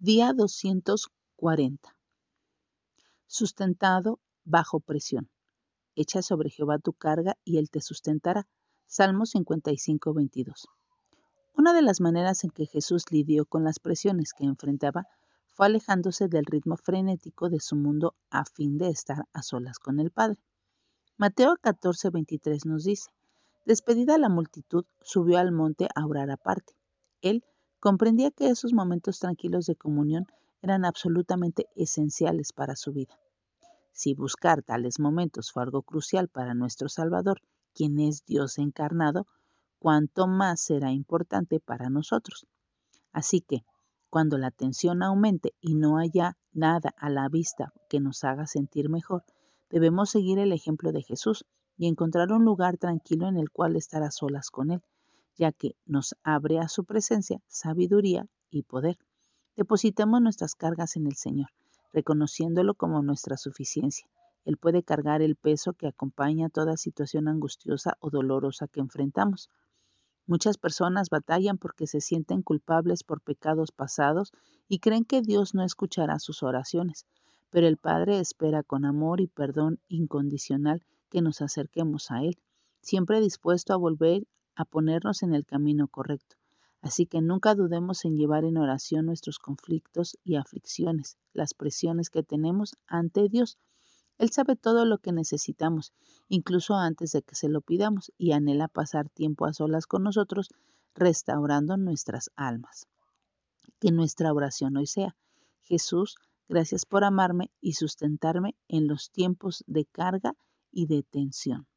Día 240. Sustentado bajo presión. Echa sobre Jehová tu carga y él te sustentará. Salmo 55, 22. Una de las maneras en que Jesús lidió con las presiones que enfrentaba fue alejándose del ritmo frenético de su mundo a fin de estar a solas con el Padre. Mateo 14, 23 nos dice, Despedida la multitud, subió al monte a orar aparte. Él Comprendía que esos momentos tranquilos de comunión eran absolutamente esenciales para su vida. Si buscar tales momentos fue algo crucial para nuestro Salvador, quien es Dios encarnado, cuánto más será importante para nosotros. Así que, cuando la tensión aumente y no haya nada a la vista que nos haga sentir mejor, debemos seguir el ejemplo de Jesús y encontrar un lugar tranquilo en el cual estar a solas con Él, ya que nos abre a su presencia sabiduría y poder. Depositemos nuestras cargas en el Señor, reconociéndolo como nuestra suficiencia. Él puede cargar el peso que acompaña toda situación angustiosa o dolorosa que enfrentamos. Muchas personas batallan porque se sienten culpables por pecados pasados y creen que Dios no escuchará sus oraciones, pero el Padre espera con amor y perdón incondicional que nos acerquemos a Él, siempre dispuesto a volver a ponernos en el camino correcto. Así que nunca dudemos en llevar en oración nuestros conflictos y aflicciones, las presiones que tenemos ante Dios. Él sabe todo lo que necesitamos, incluso antes de que se lo pidamos, y anhela pasar tiempo a solas con nosotros, restaurando nuestras almas. Que nuestra oración hoy sea, Jesús, gracias por amarme y sustentarme en los tiempos de carga y de tensión.